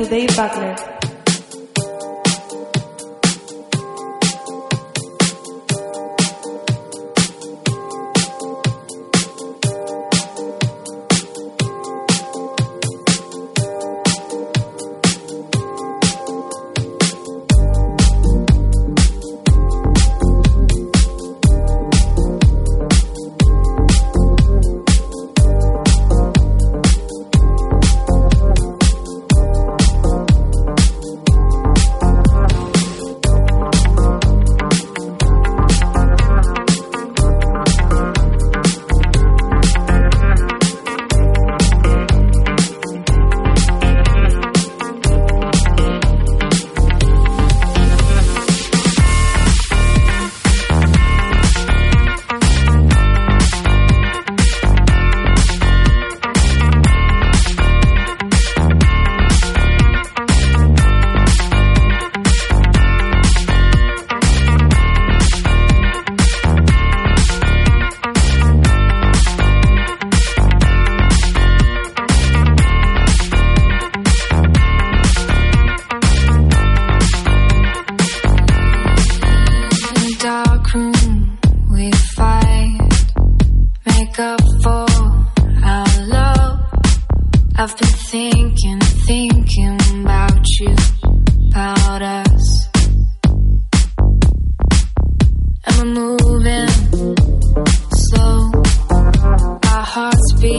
Listening to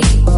Oh.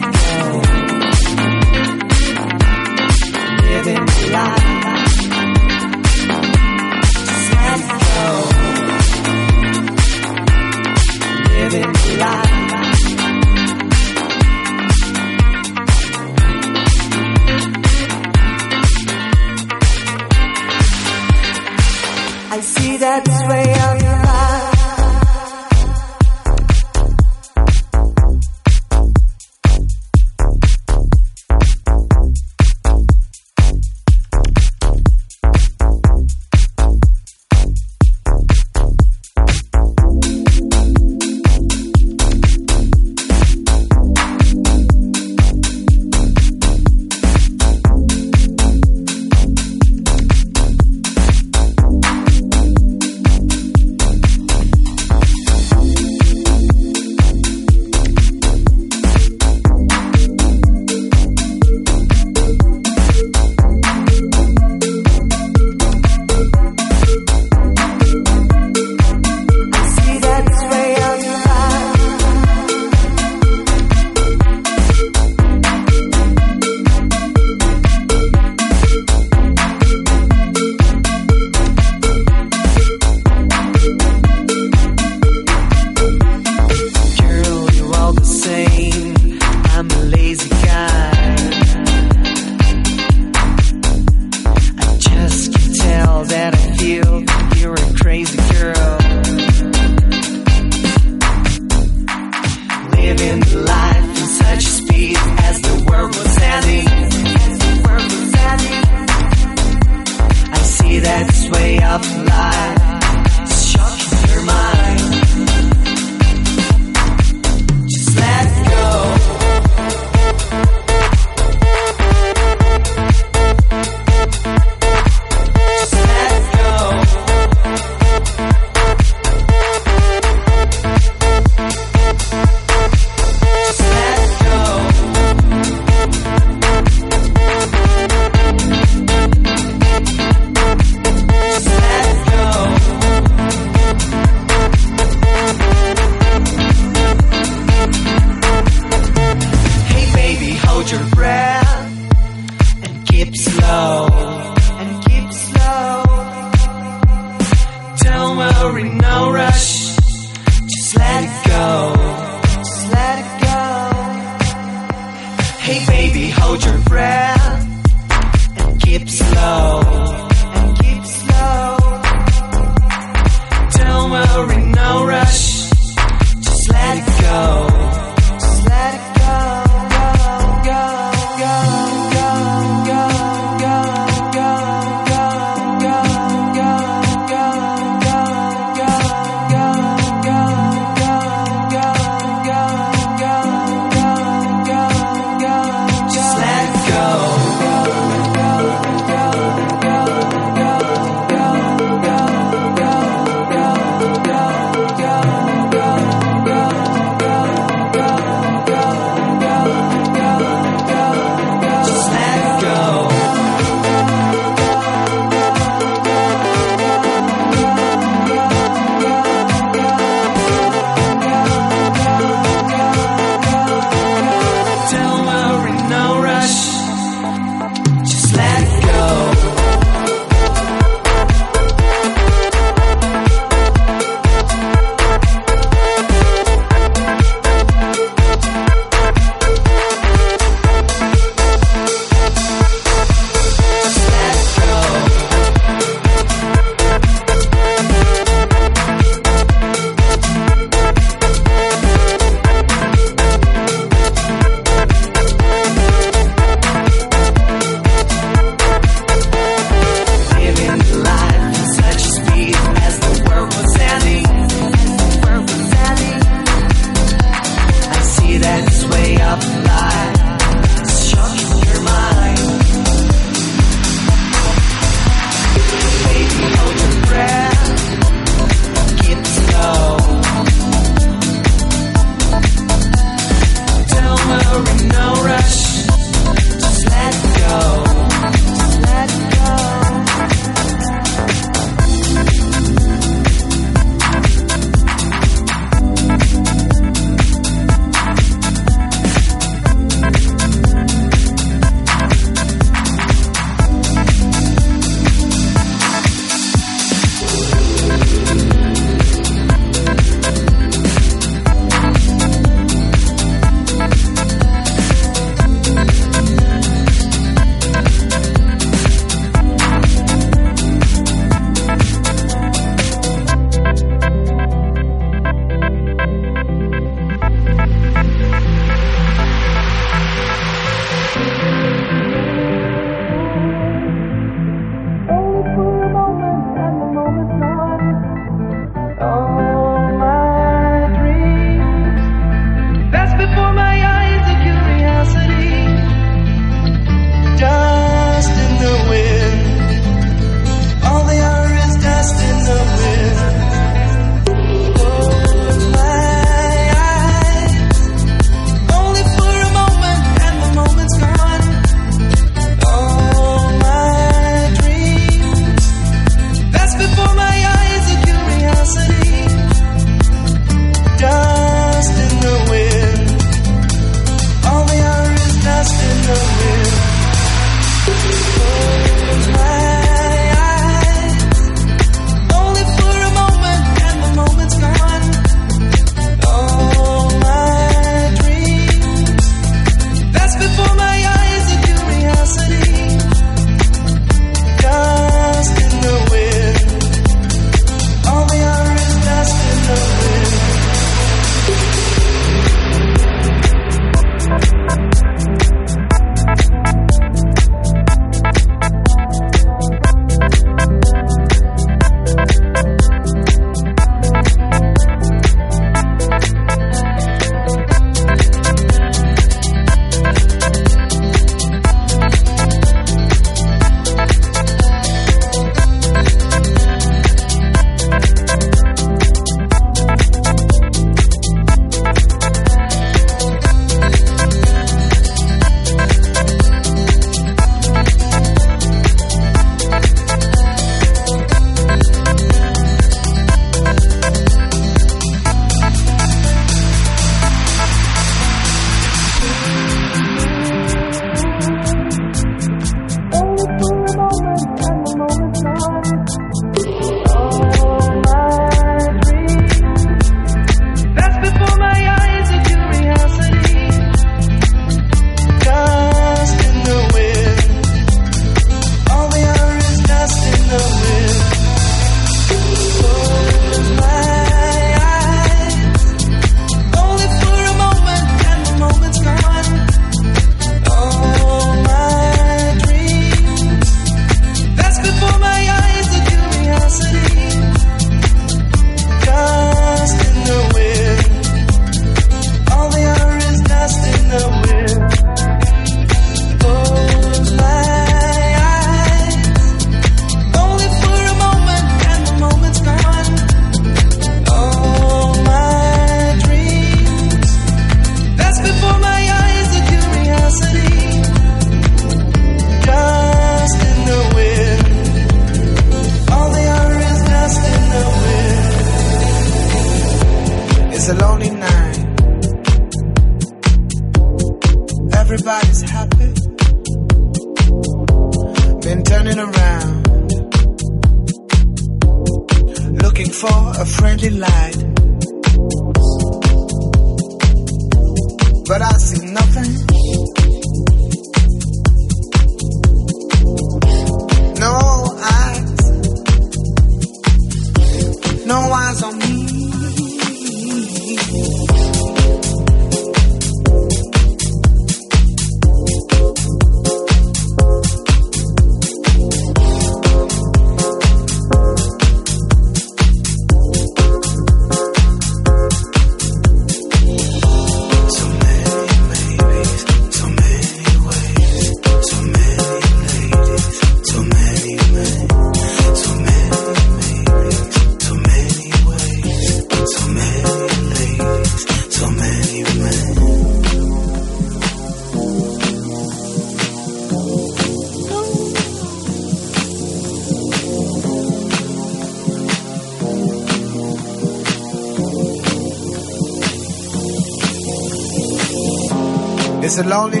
It's a lonely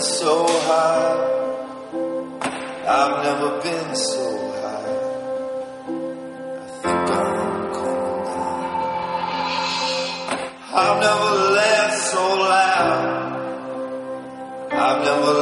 so high. I've never been so high. I think I'm coming down. I've never laughed so loud. I've never